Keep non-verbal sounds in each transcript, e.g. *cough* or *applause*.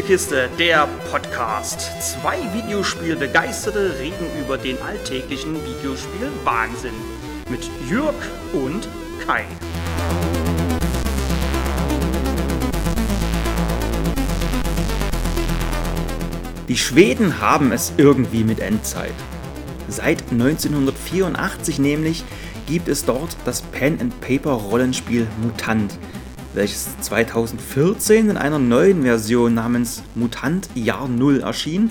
Spielekiste, der Podcast. Zwei Videospielbegeisterte reden über den alltäglichen Videospiel-Wahnsinn. Mit Jürg und Kai. Die Schweden haben es irgendwie mit Endzeit. Seit 1984 nämlich gibt es dort das Pen-and-Paper-Rollenspiel Mutant welches 2014 in einer neuen Version namens Mutant Jahr Null erschien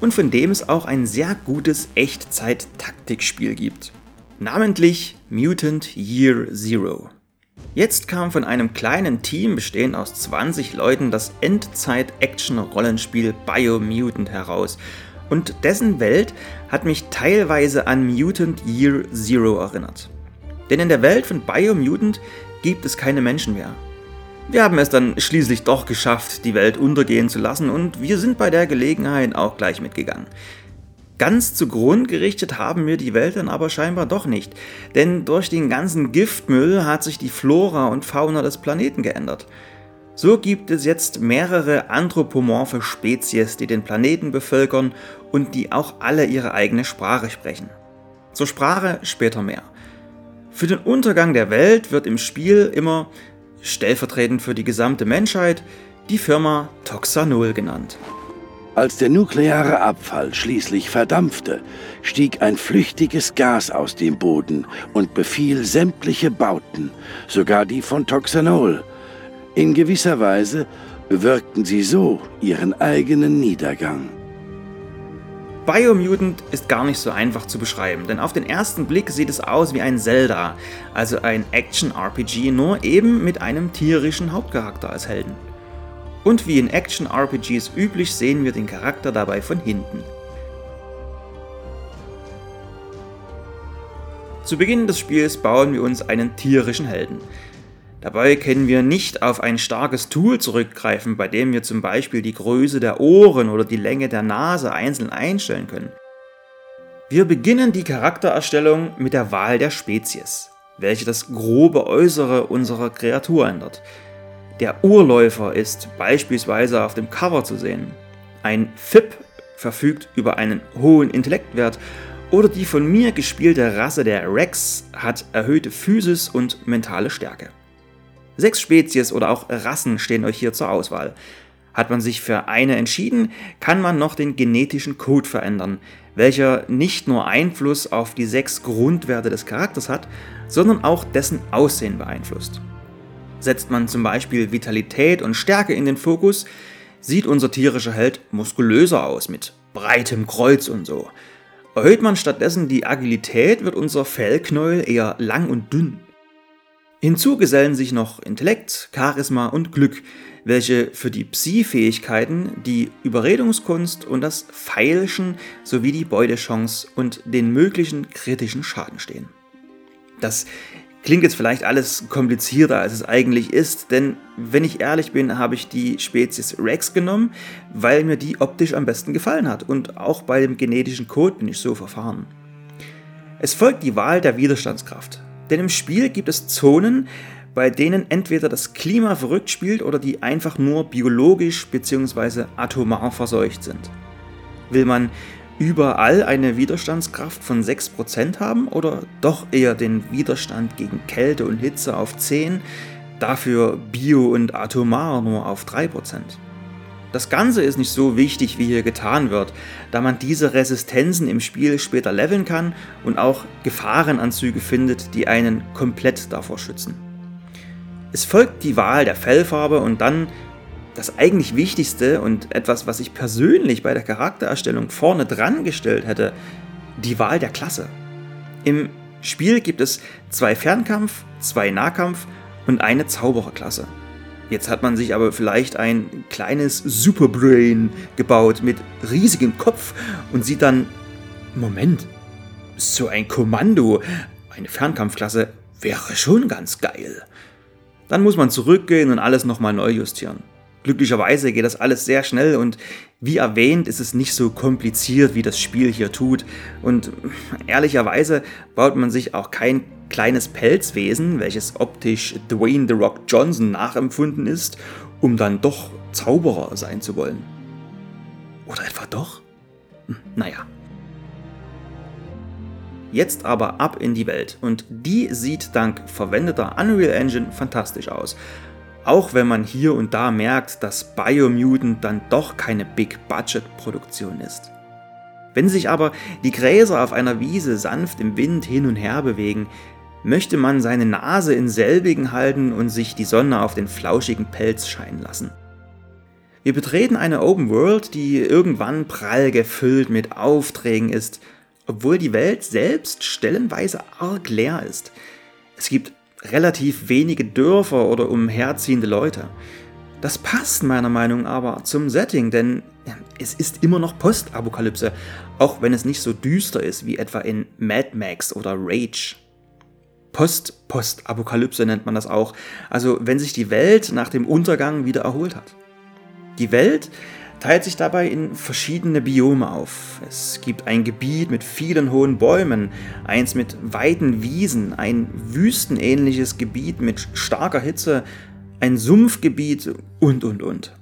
und von dem es auch ein sehr gutes Echtzeit-Taktikspiel gibt. Namentlich Mutant Year Zero. Jetzt kam von einem kleinen Team bestehend aus 20 Leuten das Endzeit-Action-Rollenspiel Biomutant heraus und dessen Welt hat mich teilweise an Mutant Year Zero erinnert. Denn in der Welt von Biomutant gibt es keine Menschen mehr. Wir haben es dann schließlich doch geschafft, die Welt untergehen zu lassen und wir sind bei der Gelegenheit auch gleich mitgegangen. Ganz zugrund gerichtet haben wir die Welt dann aber scheinbar doch nicht, denn durch den ganzen Giftmüll hat sich die Flora und Fauna des Planeten geändert. So gibt es jetzt mehrere anthropomorphe Spezies, die den Planeten bevölkern und die auch alle ihre eigene Sprache sprechen. Zur Sprache später mehr. Für den Untergang der Welt wird im Spiel immer stellvertretend für die gesamte Menschheit, die Firma Toxanol genannt. Als der nukleare Abfall schließlich verdampfte, stieg ein flüchtiges Gas aus dem Boden und befiel sämtliche Bauten, sogar die von Toxanol. In gewisser Weise bewirkten sie so ihren eigenen Niedergang. Biomutant ist gar nicht so einfach zu beschreiben, denn auf den ersten Blick sieht es aus wie ein Zelda, also ein Action-RPG, nur eben mit einem tierischen Hauptcharakter als Helden. Und wie in Action-RPGs üblich sehen wir den Charakter dabei von hinten. Zu Beginn des Spiels bauen wir uns einen tierischen Helden. Dabei können wir nicht auf ein starkes Tool zurückgreifen, bei dem wir zum Beispiel die Größe der Ohren oder die Länge der Nase einzeln einstellen können. Wir beginnen die Charaktererstellung mit der Wahl der Spezies, welche das grobe Äußere unserer Kreatur ändert. Der Urläufer ist beispielsweise auf dem Cover zu sehen. Ein FIP verfügt über einen hohen Intellektwert oder die von mir gespielte Rasse der Rex hat erhöhte Physis und mentale Stärke. Sechs Spezies oder auch Rassen stehen euch hier zur Auswahl. Hat man sich für eine entschieden, kann man noch den genetischen Code verändern, welcher nicht nur Einfluss auf die sechs Grundwerte des Charakters hat, sondern auch dessen Aussehen beeinflusst. Setzt man zum Beispiel Vitalität und Stärke in den Fokus, sieht unser tierischer Held muskulöser aus, mit breitem Kreuz und so. Erhöht man stattdessen die Agilität, wird unser Fellknäuel eher lang und dünn. Hinzu gesellen sich noch Intellekt, Charisma und Glück, welche für die Psi-Fähigkeiten, die Überredungskunst und das Feilschen sowie die Beutechance und den möglichen kritischen Schaden stehen. Das klingt jetzt vielleicht alles komplizierter, als es eigentlich ist, denn wenn ich ehrlich bin, habe ich die Spezies Rex genommen, weil mir die optisch am besten gefallen hat und auch bei dem genetischen Code bin ich so verfahren. Es folgt die Wahl der Widerstandskraft. Denn im Spiel gibt es Zonen, bei denen entweder das Klima verrückt spielt oder die einfach nur biologisch bzw. atomar verseucht sind. Will man überall eine Widerstandskraft von 6% haben oder doch eher den Widerstand gegen Kälte und Hitze auf 10, dafür bio und atomar nur auf 3%? Das Ganze ist nicht so wichtig, wie hier getan wird, da man diese Resistenzen im Spiel später leveln kann und auch Gefahrenanzüge findet, die einen komplett davor schützen. Es folgt die Wahl der Fellfarbe und dann das eigentlich Wichtigste und etwas, was ich persönlich bei der Charaktererstellung vorne dran gestellt hätte, die Wahl der Klasse. Im Spiel gibt es zwei Fernkampf, zwei Nahkampf und eine Zaubererklasse. Jetzt hat man sich aber vielleicht ein kleines Superbrain gebaut mit riesigem Kopf und sieht dann, Moment, so ein Kommando, eine Fernkampfklasse wäre schon ganz geil. Dann muss man zurückgehen und alles nochmal neu justieren. Glücklicherweise geht das alles sehr schnell und wie erwähnt ist es nicht so kompliziert, wie das Spiel hier tut. Und ehrlicherweise baut man sich auch kein kleines Pelzwesen, welches optisch Dwayne The Rock Johnson nachempfunden ist, um dann doch Zauberer sein zu wollen. Oder etwa doch? Hm, naja. Jetzt aber ab in die Welt und die sieht dank verwendeter Unreal Engine fantastisch aus. Auch wenn man hier und da merkt, dass Biomutant dann doch keine Big-Budget-Produktion ist. Wenn sich aber die Gräser auf einer Wiese sanft im Wind hin und her bewegen, möchte man seine Nase in selbigen halten und sich die Sonne auf den flauschigen Pelz scheinen lassen. Wir betreten eine Open World, die irgendwann prall gefüllt mit Aufträgen ist, obwohl die Welt selbst stellenweise arg leer ist. Es gibt relativ wenige Dörfer oder umherziehende Leute. Das passt meiner Meinung nach aber zum Setting, denn es ist immer noch Postapokalypse, auch wenn es nicht so düster ist wie etwa in Mad Max oder Rage. Post-Postapokalypse nennt man das auch, also wenn sich die Welt nach dem Untergang wieder erholt hat. Die Welt teilt sich dabei in verschiedene Biome auf. Es gibt ein Gebiet mit vielen hohen Bäumen, eins mit weiten Wiesen, ein wüstenähnliches Gebiet mit starker Hitze, ein Sumpfgebiet und, und, und.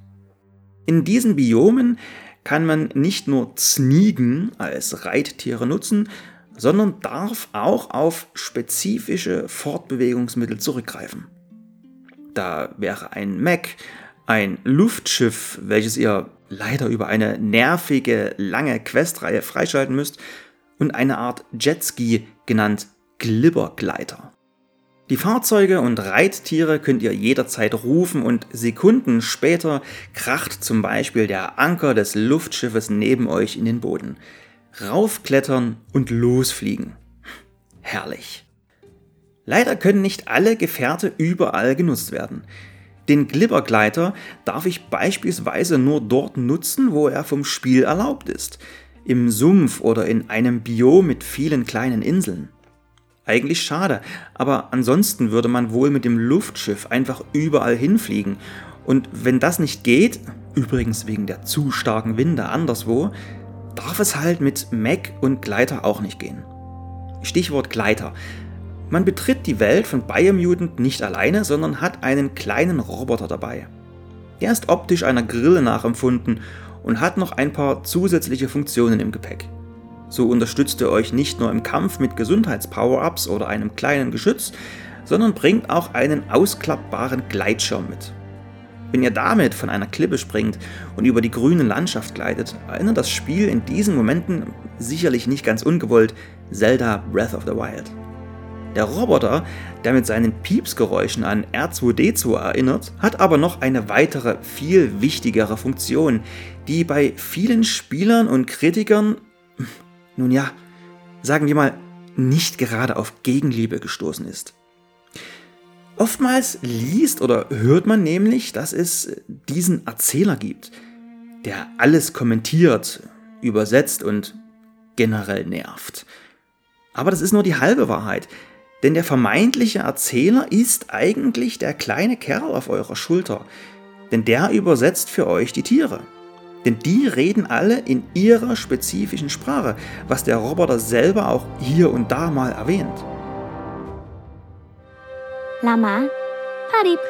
In diesen Biomen kann man nicht nur Zniegen als Reittiere nutzen, sondern darf auch auf spezifische Fortbewegungsmittel zurückgreifen. Da wäre ein Mac, ein Luftschiff, welches ihr leider über eine nervige, lange Questreihe freischalten müsst, und eine Art Jetski genannt Glibbergleiter. Die Fahrzeuge und Reittiere könnt ihr jederzeit rufen und Sekunden später kracht zum Beispiel der Anker des Luftschiffes neben euch in den Boden. Raufklettern und losfliegen. Herrlich. Leider können nicht alle Gefährte überall genutzt werden. Den Glibbergleiter darf ich beispielsweise nur dort nutzen, wo er vom Spiel erlaubt ist. Im Sumpf oder in einem Biom mit vielen kleinen Inseln. Eigentlich schade, aber ansonsten würde man wohl mit dem Luftschiff einfach überall hinfliegen. Und wenn das nicht geht, übrigens wegen der zu starken Winde anderswo, darf es halt mit Mac und Gleiter auch nicht gehen. Stichwort Gleiter. Man betritt die Welt von Biomutant nicht alleine, sondern hat einen kleinen Roboter dabei. Der ist optisch einer Grille nachempfunden und hat noch ein paar zusätzliche Funktionen im Gepäck. So unterstützt er euch nicht nur im Kampf mit Gesundheitspower-Ups oder einem kleinen Geschütz, sondern bringt auch einen ausklappbaren Gleitschirm mit. Wenn ihr damit von einer Klippe springt und über die grüne Landschaft gleitet, erinnert das Spiel in diesen Momenten sicherlich nicht ganz ungewollt Zelda Breath of the Wild. Der Roboter, der mit seinen Piepsgeräuschen an R2D2 erinnert, hat aber noch eine weitere, viel wichtigere Funktion, die bei vielen Spielern und Kritikern nun ja, sagen wir mal, nicht gerade auf Gegenliebe gestoßen ist. Oftmals liest oder hört man nämlich, dass es diesen Erzähler gibt, der alles kommentiert, übersetzt und generell nervt. Aber das ist nur die halbe Wahrheit, denn der vermeintliche Erzähler ist eigentlich der kleine Kerl auf eurer Schulter, denn der übersetzt für euch die Tiere. Denn die reden alle in ihrer spezifischen Sprache, was der Roboter selber auch hier und da mal erwähnt. Lama, Parip.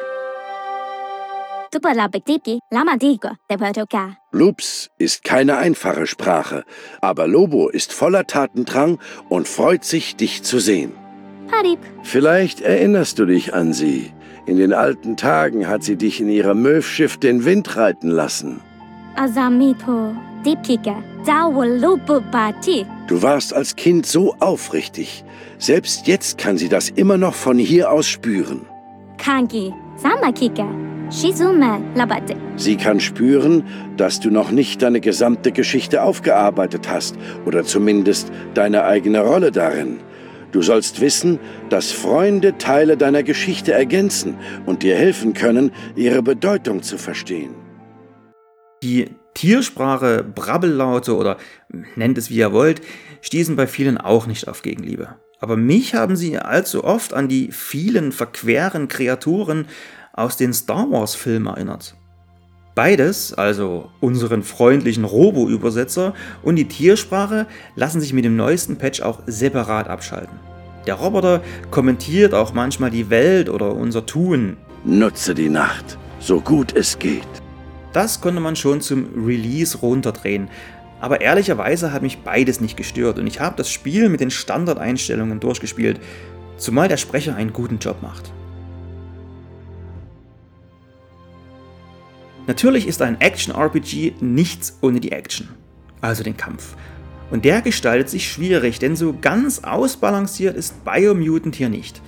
Loops ist keine einfache Sprache, aber Lobo ist voller Tatendrang und freut sich, dich zu sehen. Vielleicht erinnerst du dich an sie. In den alten Tagen hat sie dich in ihrem Möwschiff den Wind reiten lassen. Du warst als Kind so aufrichtig. Selbst jetzt kann sie das immer noch von hier aus spüren. Sie kann spüren, dass du noch nicht deine gesamte Geschichte aufgearbeitet hast oder zumindest deine eigene Rolle darin. Du sollst wissen, dass Freunde Teile deiner Geschichte ergänzen und dir helfen können, ihre Bedeutung zu verstehen. Die Tiersprache, Brabbellaute oder nennt es wie ihr wollt, stießen bei vielen auch nicht auf Gegenliebe. Aber mich haben sie allzu oft an die vielen verqueren Kreaturen aus den Star Wars-Filmen erinnert. Beides, also unseren freundlichen Robo-Übersetzer und die Tiersprache, lassen sich mit dem neuesten Patch auch separat abschalten. Der Roboter kommentiert auch manchmal die Welt oder unser Tun. Nutze die Nacht, so gut es geht. Das konnte man schon zum Release runterdrehen. Aber ehrlicherweise hat mich beides nicht gestört und ich habe das Spiel mit den Standardeinstellungen durchgespielt, zumal der Sprecher einen guten Job macht. Natürlich ist ein Action-RPG nichts ohne die Action, also den Kampf. Und der gestaltet sich schwierig, denn so ganz ausbalanciert ist Biomutant hier nicht.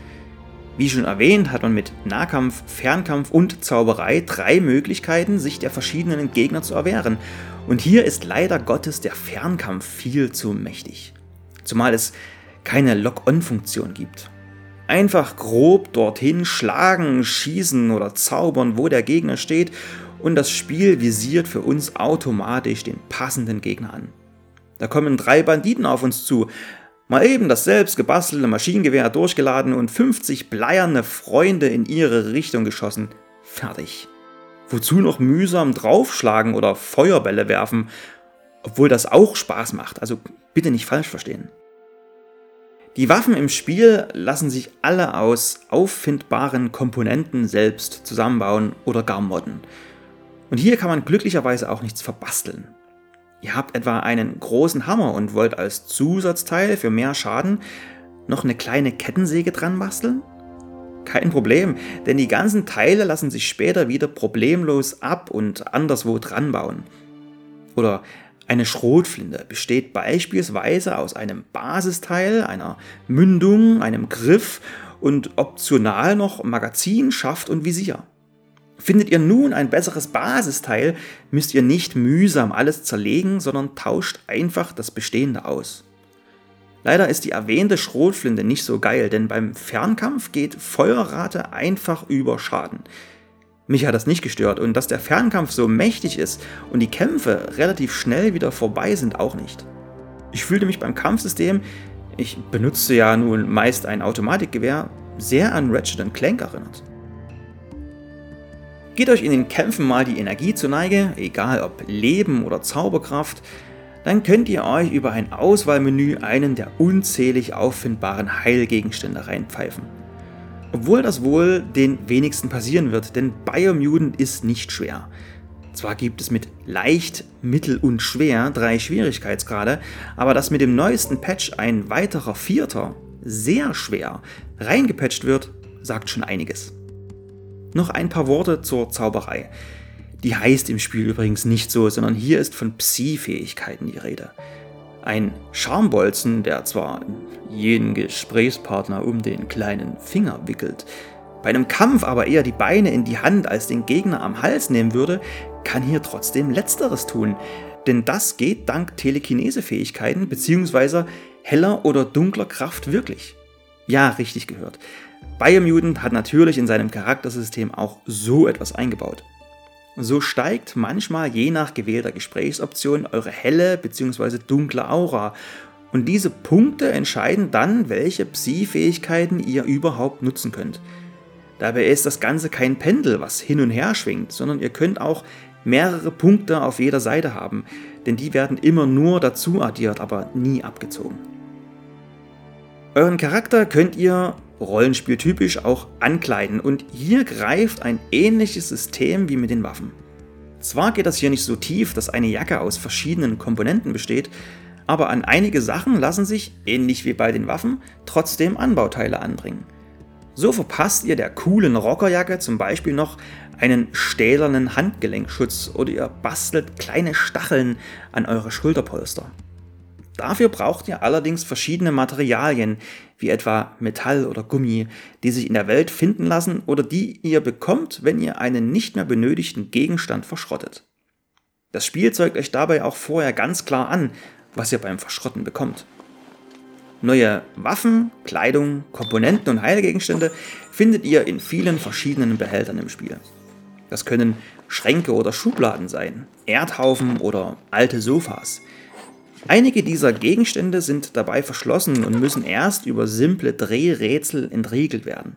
Wie schon erwähnt, hat man mit Nahkampf, Fernkampf und Zauberei drei Möglichkeiten, sich der verschiedenen Gegner zu erwehren. Und hier ist leider Gottes der Fernkampf viel zu mächtig. Zumal es keine Lock-on-Funktion gibt. Einfach grob dorthin schlagen, schießen oder zaubern, wo der Gegner steht und das Spiel visiert für uns automatisch den passenden Gegner an. Da kommen drei Banditen auf uns zu, mal eben das selbst gebastelte Maschinengewehr durchgeladen und 50 bleierne Freunde in ihre Richtung geschossen. Fertig. Wozu noch mühsam draufschlagen oder Feuerbälle werfen, obwohl das auch Spaß macht, also bitte nicht falsch verstehen. Die Waffen im Spiel lassen sich alle aus auffindbaren Komponenten selbst zusammenbauen oder gar modden. Und hier kann man glücklicherweise auch nichts verbasteln. Ihr habt etwa einen großen Hammer und wollt als Zusatzteil für mehr Schaden noch eine kleine Kettensäge dran basteln? Kein Problem, denn die ganzen Teile lassen sich später wieder problemlos ab und anderswo dran bauen. Oder eine Schrotflinte besteht beispielsweise aus einem Basisteil, einer Mündung, einem Griff und optional noch Magazin, Schaft und Visier. Findet ihr nun ein besseres Basisteil, müsst ihr nicht mühsam alles zerlegen, sondern tauscht einfach das Bestehende aus. Leider ist die erwähnte Schrotflinte nicht so geil, denn beim Fernkampf geht Feuerrate einfach über Schaden. Mich hat das nicht gestört und dass der Fernkampf so mächtig ist und die Kämpfe relativ schnell wieder vorbei sind auch nicht. Ich fühlte mich beim Kampfsystem, ich benutzte ja nun meist ein Automatikgewehr, sehr an Ratchet Clank erinnert. Geht euch in den Kämpfen mal die Energie zur Neige, egal ob Leben oder Zauberkraft, dann könnt ihr euch über ein Auswahlmenü einen der unzählig auffindbaren Heilgegenstände reinpfeifen. Obwohl das wohl den wenigsten passieren wird, denn Biomutant ist nicht schwer. Zwar gibt es mit leicht, mittel und schwer drei Schwierigkeitsgrade, aber dass mit dem neuesten Patch ein weiterer vierter, sehr schwer, reingepatcht wird, sagt schon einiges. Noch ein paar Worte zur Zauberei. Die heißt im Spiel übrigens nicht so, sondern hier ist von Psi-Fähigkeiten die Rede. Ein Schambolzen, der zwar jeden Gesprächspartner um den kleinen Finger wickelt, bei einem Kampf aber eher die Beine in die Hand als den Gegner am Hals nehmen würde, kann hier trotzdem letzteres tun. Denn das geht dank Telekinese-Fähigkeiten bzw. heller oder dunkler Kraft wirklich. Ja, richtig gehört. Biomutant hat natürlich in seinem Charaktersystem auch so etwas eingebaut. So steigt manchmal je nach gewählter Gesprächsoption eure helle bzw. dunkle Aura und diese Punkte entscheiden dann, welche Psi-Fähigkeiten ihr überhaupt nutzen könnt. Dabei ist das Ganze kein Pendel, was hin und her schwingt, sondern ihr könnt auch mehrere Punkte auf jeder Seite haben, denn die werden immer nur dazu addiert, aber nie abgezogen. Euren Charakter könnt ihr rollenspieltypisch auch ankleiden und hier greift ein ähnliches System wie mit den Waffen. Zwar geht das hier nicht so tief, dass eine Jacke aus verschiedenen Komponenten besteht, aber an einige Sachen lassen sich, ähnlich wie bei den Waffen, trotzdem Anbauteile anbringen. So verpasst ihr der coolen Rockerjacke zum Beispiel noch einen stählernen Handgelenkschutz oder ihr bastelt kleine Stacheln an eure Schulterpolster. Dafür braucht ihr allerdings verschiedene Materialien, wie etwa Metall oder Gummi, die sich in der Welt finden lassen oder die ihr bekommt, wenn ihr einen nicht mehr benötigten Gegenstand verschrottet. Das Spiel zeigt euch dabei auch vorher ganz klar an, was ihr beim Verschrotten bekommt. Neue Waffen, Kleidung, Komponenten und Heilgegenstände findet ihr in vielen verschiedenen Behältern im Spiel. Das können Schränke oder Schubladen sein, Erdhaufen oder alte Sofas. Einige dieser Gegenstände sind dabei verschlossen und müssen erst über simple Drehrätsel entriegelt werden.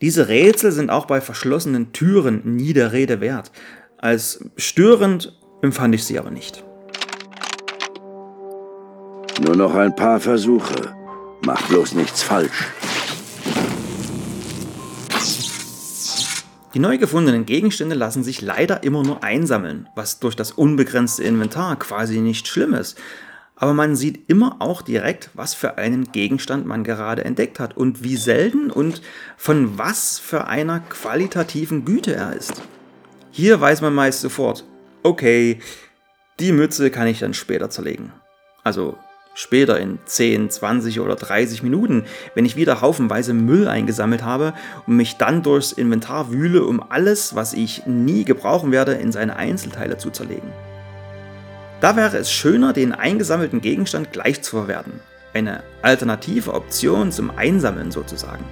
Diese Rätsel sind auch bei verschlossenen Türen nie der Rede wert. Als störend empfand ich sie aber nicht. Nur noch ein paar Versuche. Mach bloß nichts falsch. Die neu gefundenen Gegenstände lassen sich leider immer nur einsammeln, was durch das unbegrenzte Inventar quasi nicht schlimm ist. Aber man sieht immer auch direkt, was für einen Gegenstand man gerade entdeckt hat und wie selten und von was für einer qualitativen Güte er ist. Hier weiß man meist sofort, okay, die Mütze kann ich dann später zerlegen. Also später in 10, 20 oder 30 Minuten, wenn ich wieder haufenweise Müll eingesammelt habe und mich dann durchs Inventar wühle, um alles, was ich nie gebrauchen werde, in seine Einzelteile zu zerlegen. Da wäre es schöner, den eingesammelten Gegenstand gleich zu verwerten. Eine alternative Option zum Einsammeln sozusagen.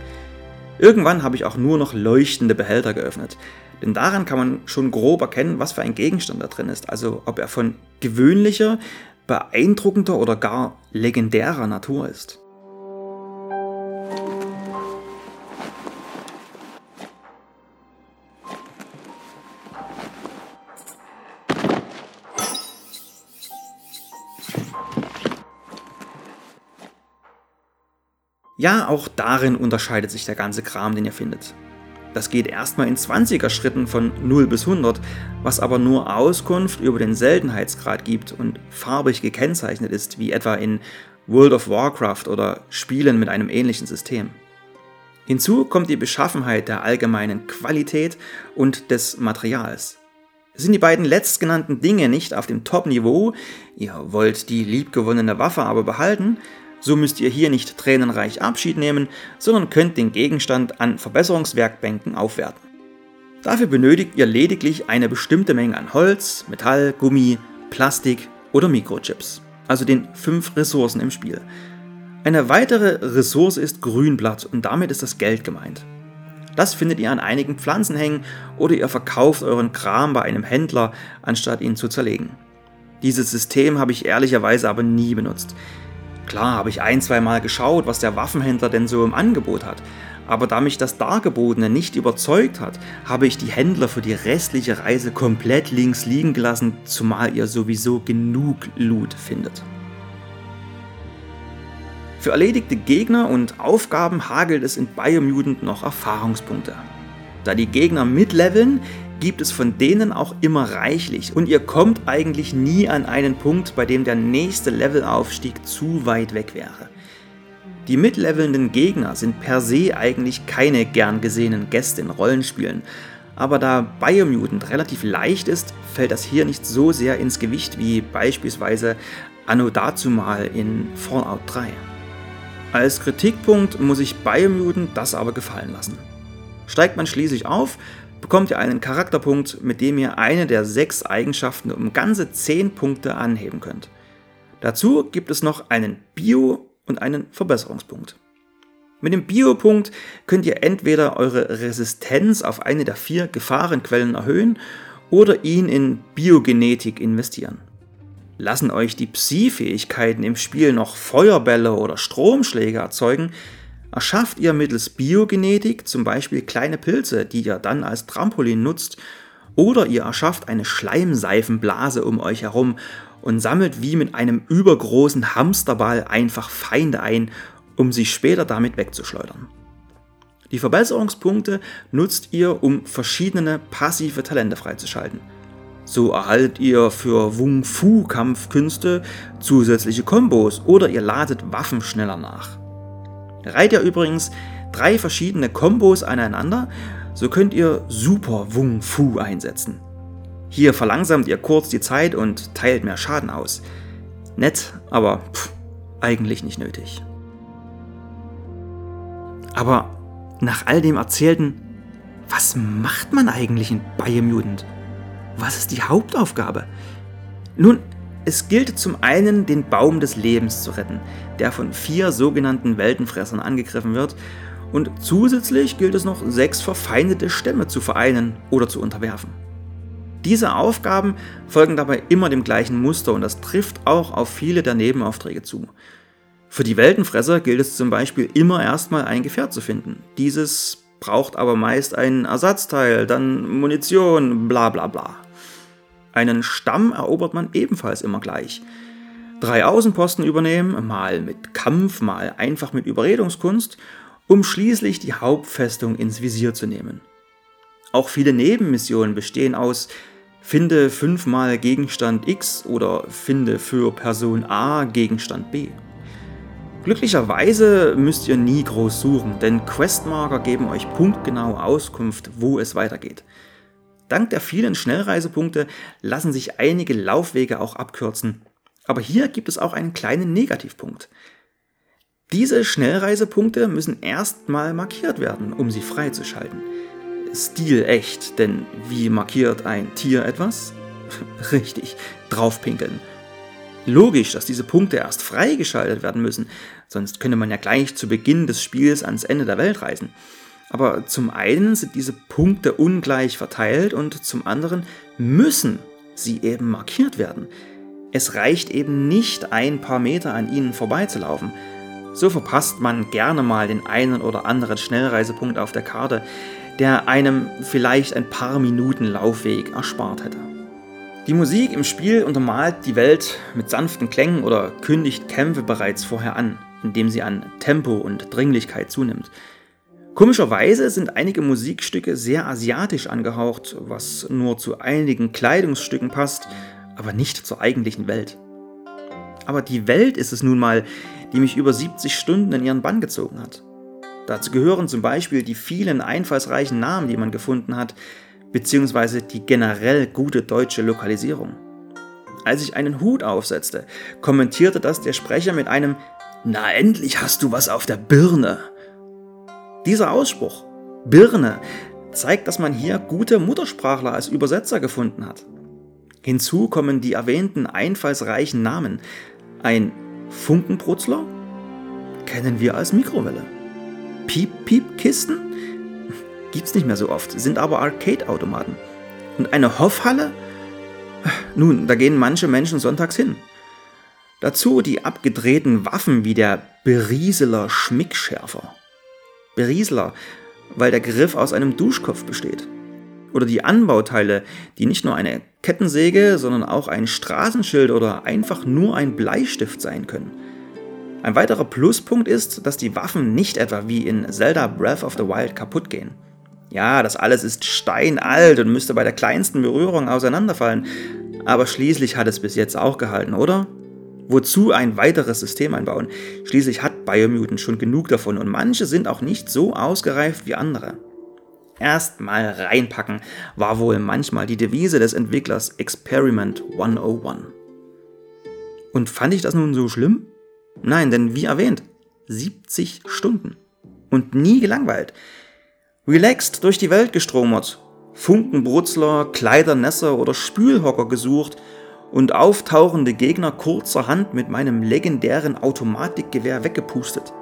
Irgendwann habe ich auch nur noch leuchtende Behälter geöffnet. Denn daran kann man schon grob erkennen, was für ein Gegenstand da drin ist. Also ob er von gewöhnlicher, beeindruckender oder gar legendärer Natur ist. Ja, auch darin unterscheidet sich der ganze Kram, den ihr findet. Das geht erstmal in 20er Schritten von 0 bis 100, was aber nur Auskunft über den Seltenheitsgrad gibt und farbig gekennzeichnet ist, wie etwa in World of Warcraft oder Spielen mit einem ähnlichen System. Hinzu kommt die Beschaffenheit der allgemeinen Qualität und des Materials. Sind die beiden letztgenannten Dinge nicht auf dem Top-Niveau, ihr wollt die liebgewonnene Waffe aber behalten, so müsst ihr hier nicht tränenreich Abschied nehmen, sondern könnt den Gegenstand an Verbesserungswerkbänken aufwerten. Dafür benötigt ihr lediglich eine bestimmte Menge an Holz, Metall, Gummi, Plastik oder Mikrochips, also den fünf Ressourcen im Spiel. Eine weitere Ressource ist Grünblatt und damit ist das Geld gemeint. Das findet ihr an einigen Pflanzen hängen oder ihr verkauft euren Kram bei einem Händler, anstatt ihn zu zerlegen. Dieses System habe ich ehrlicherweise aber nie benutzt. Klar habe ich ein, zwei Mal geschaut, was der Waffenhändler denn so im Angebot hat. Aber da mich das Dargebotene nicht überzeugt hat, habe ich die Händler für die restliche Reise komplett links liegen gelassen, zumal ihr sowieso genug Loot findet. Für erledigte Gegner und Aufgaben hagelt es in Biomutant noch Erfahrungspunkte. Da die Gegner mitleveln, gibt es von denen auch immer reichlich und ihr kommt eigentlich nie an einen Punkt, bei dem der nächste Levelaufstieg zu weit weg wäre. Die mitlevelnden Gegner sind per se eigentlich keine gern gesehenen Gäste in Rollenspielen, aber da Biomutant relativ leicht ist, fällt das hier nicht so sehr ins Gewicht wie beispielsweise Anno dazumal in Fallout 3. Als Kritikpunkt muss ich Biomutant das aber gefallen lassen. Steigt man schließlich auf, bekommt ihr einen Charakterpunkt, mit dem ihr eine der sechs Eigenschaften um ganze 10 Punkte anheben könnt. Dazu gibt es noch einen Bio- und einen Verbesserungspunkt. Mit dem Bio-Punkt könnt ihr entweder eure Resistenz auf eine der vier Gefahrenquellen erhöhen oder ihn in Biogenetik investieren. Lassen euch die Psi-Fähigkeiten im Spiel noch Feuerbälle oder Stromschläge erzeugen, erschafft ihr mittels Biogenetik zum Beispiel kleine Pilze, die ihr dann als Trampolin nutzt, oder ihr erschafft eine Schleimseifenblase um euch herum und sammelt wie mit einem übergroßen Hamsterball einfach Feinde ein, um sie später damit wegzuschleudern. Die Verbesserungspunkte nutzt ihr, um verschiedene passive Talente freizuschalten. So erhaltet ihr für Wung Fu Kampfkünste zusätzliche Kombos oder ihr ladet Waffen schneller nach. Reiht ihr übrigens drei verschiedene Kombos aneinander, so könnt ihr Super Wung Fu einsetzen. Hier verlangsamt ihr kurz die Zeit und teilt mehr Schaden aus. Nett, aber pff, eigentlich nicht nötig. Aber nach all dem Erzählten, was macht man eigentlich in Biomutant? Was ist die Hauptaufgabe? Nun, es gilt zum einen, den Baum des Lebens zu retten, der von vier sogenannten Weltenfressern angegriffen wird, und zusätzlich gilt es noch, sechs verfeindete Stämme zu vereinen oder zu unterwerfen. Diese Aufgaben folgen dabei immer dem gleichen Muster und das trifft auch auf viele der Nebenaufträge zu. Für die Weltenfresser gilt es zum Beispiel immer erstmal ein Gefährt zu finden. Dieses braucht aber meist ein Ersatzteil, dann Munition, bla bla bla. Einen Stamm erobert man ebenfalls immer gleich. Drei Außenposten übernehmen, mal mit Kampf, mal einfach mit Überredungskunst, um schließlich die Hauptfestung ins Visier zu nehmen. Auch viele Nebenmissionen bestehen aus Finde fünfmal Gegenstand X oder finde für Person A Gegenstand B. Glücklicherweise müsst ihr nie groß suchen, denn Questmarker geben euch punktgenau Auskunft, wo es weitergeht. Dank der vielen Schnellreisepunkte lassen sich einige Laufwege auch abkürzen. Aber hier gibt es auch einen kleinen Negativpunkt. Diese Schnellreisepunkte müssen erstmal markiert werden, um sie freizuschalten. Stilecht, denn wie markiert ein Tier etwas? *laughs* Richtig, draufpinkeln. Logisch, dass diese Punkte erst freigeschaltet werden müssen, sonst könnte man ja gleich zu Beginn des Spiels ans Ende der Welt reisen. Aber zum einen sind diese Punkte ungleich verteilt und zum anderen müssen sie eben markiert werden. Es reicht eben nicht ein paar Meter an ihnen vorbeizulaufen. So verpasst man gerne mal den einen oder anderen Schnellreisepunkt auf der Karte, der einem vielleicht ein paar Minuten Laufweg erspart hätte. Die Musik im Spiel untermalt die Welt mit sanften Klängen oder kündigt Kämpfe bereits vorher an, indem sie an Tempo und Dringlichkeit zunimmt. Komischerweise sind einige Musikstücke sehr asiatisch angehaucht, was nur zu einigen Kleidungsstücken passt, aber nicht zur eigentlichen Welt. Aber die Welt ist es nun mal, die mich über 70 Stunden in ihren Bann gezogen hat. Dazu gehören zum Beispiel die vielen einfallsreichen Namen, die man gefunden hat, beziehungsweise die generell gute deutsche Lokalisierung. Als ich einen Hut aufsetzte, kommentierte das der Sprecher mit einem Na endlich hast du was auf der Birne. Dieser Ausspruch, Birne, zeigt, dass man hier gute Muttersprachler als Übersetzer gefunden hat. Hinzu kommen die erwähnten einfallsreichen Namen. Ein Funkenbrutzler kennen wir als Mikrowelle. Piep-Piep-Kisten Gibt es nicht mehr so oft, sind aber Arcade-Automaten. Und eine Hoffhalle? Nun, da gehen manche Menschen sonntags hin. Dazu die abgedrehten Waffen wie der Berieseler Schmickschärfer. Berieseler, weil der Griff aus einem Duschkopf besteht. Oder die Anbauteile, die nicht nur eine Kettensäge, sondern auch ein Straßenschild oder einfach nur ein Bleistift sein können. Ein weiterer Pluspunkt ist, dass die Waffen nicht etwa wie in Zelda Breath of the Wild kaputt gehen. Ja, das alles ist steinalt und müsste bei der kleinsten Berührung auseinanderfallen. Aber schließlich hat es bis jetzt auch gehalten, oder? Wozu ein weiteres System einbauen? Schließlich hat Biomutant schon genug davon und manche sind auch nicht so ausgereift wie andere. Erstmal reinpacken war wohl manchmal die Devise des Entwicklers Experiment 101. Und fand ich das nun so schlimm? Nein, denn wie erwähnt, 70 Stunden. Und nie gelangweilt. Relaxed durch die Welt gestromert, Funkenbrutzler, Kleidernässer oder Spülhocker gesucht und auftauchende Gegner kurzerhand mit meinem legendären Automatikgewehr weggepustet.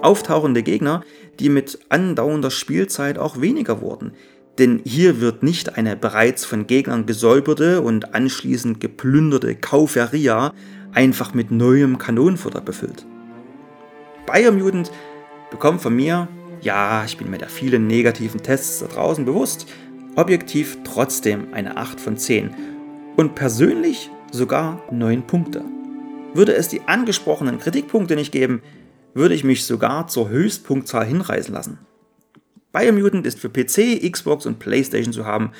Auftauchende Gegner, die mit andauernder Spielzeit auch weniger wurden, denn hier wird nicht eine bereits von Gegnern gesäuberte und anschließend geplünderte Kauferia einfach mit neuem Kanonenfutter befüllt. Biomutant bekommt von mir ja, ich bin mir der vielen negativen Tests da draußen bewusst, objektiv trotzdem eine 8 von 10 und persönlich sogar 9 Punkte. Würde es die angesprochenen Kritikpunkte nicht geben, würde ich mich sogar zur Höchstpunktzahl hinreißen lassen. Biomutant ist für PC, Xbox und PlayStation zu haben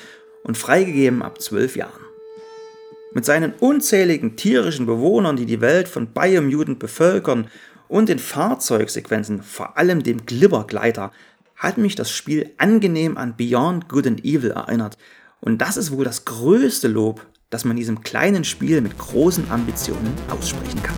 und freigegeben ab 12 Jahren. Mit seinen unzähligen tierischen Bewohnern, die die Welt von Biomutant bevölkern und den Fahrzeugsequenzen, vor allem dem Glibbergleiter, hat mich das Spiel angenehm an Beyond Good and Evil erinnert. Und das ist wohl das größte Lob, das man diesem kleinen Spiel mit großen Ambitionen aussprechen kann.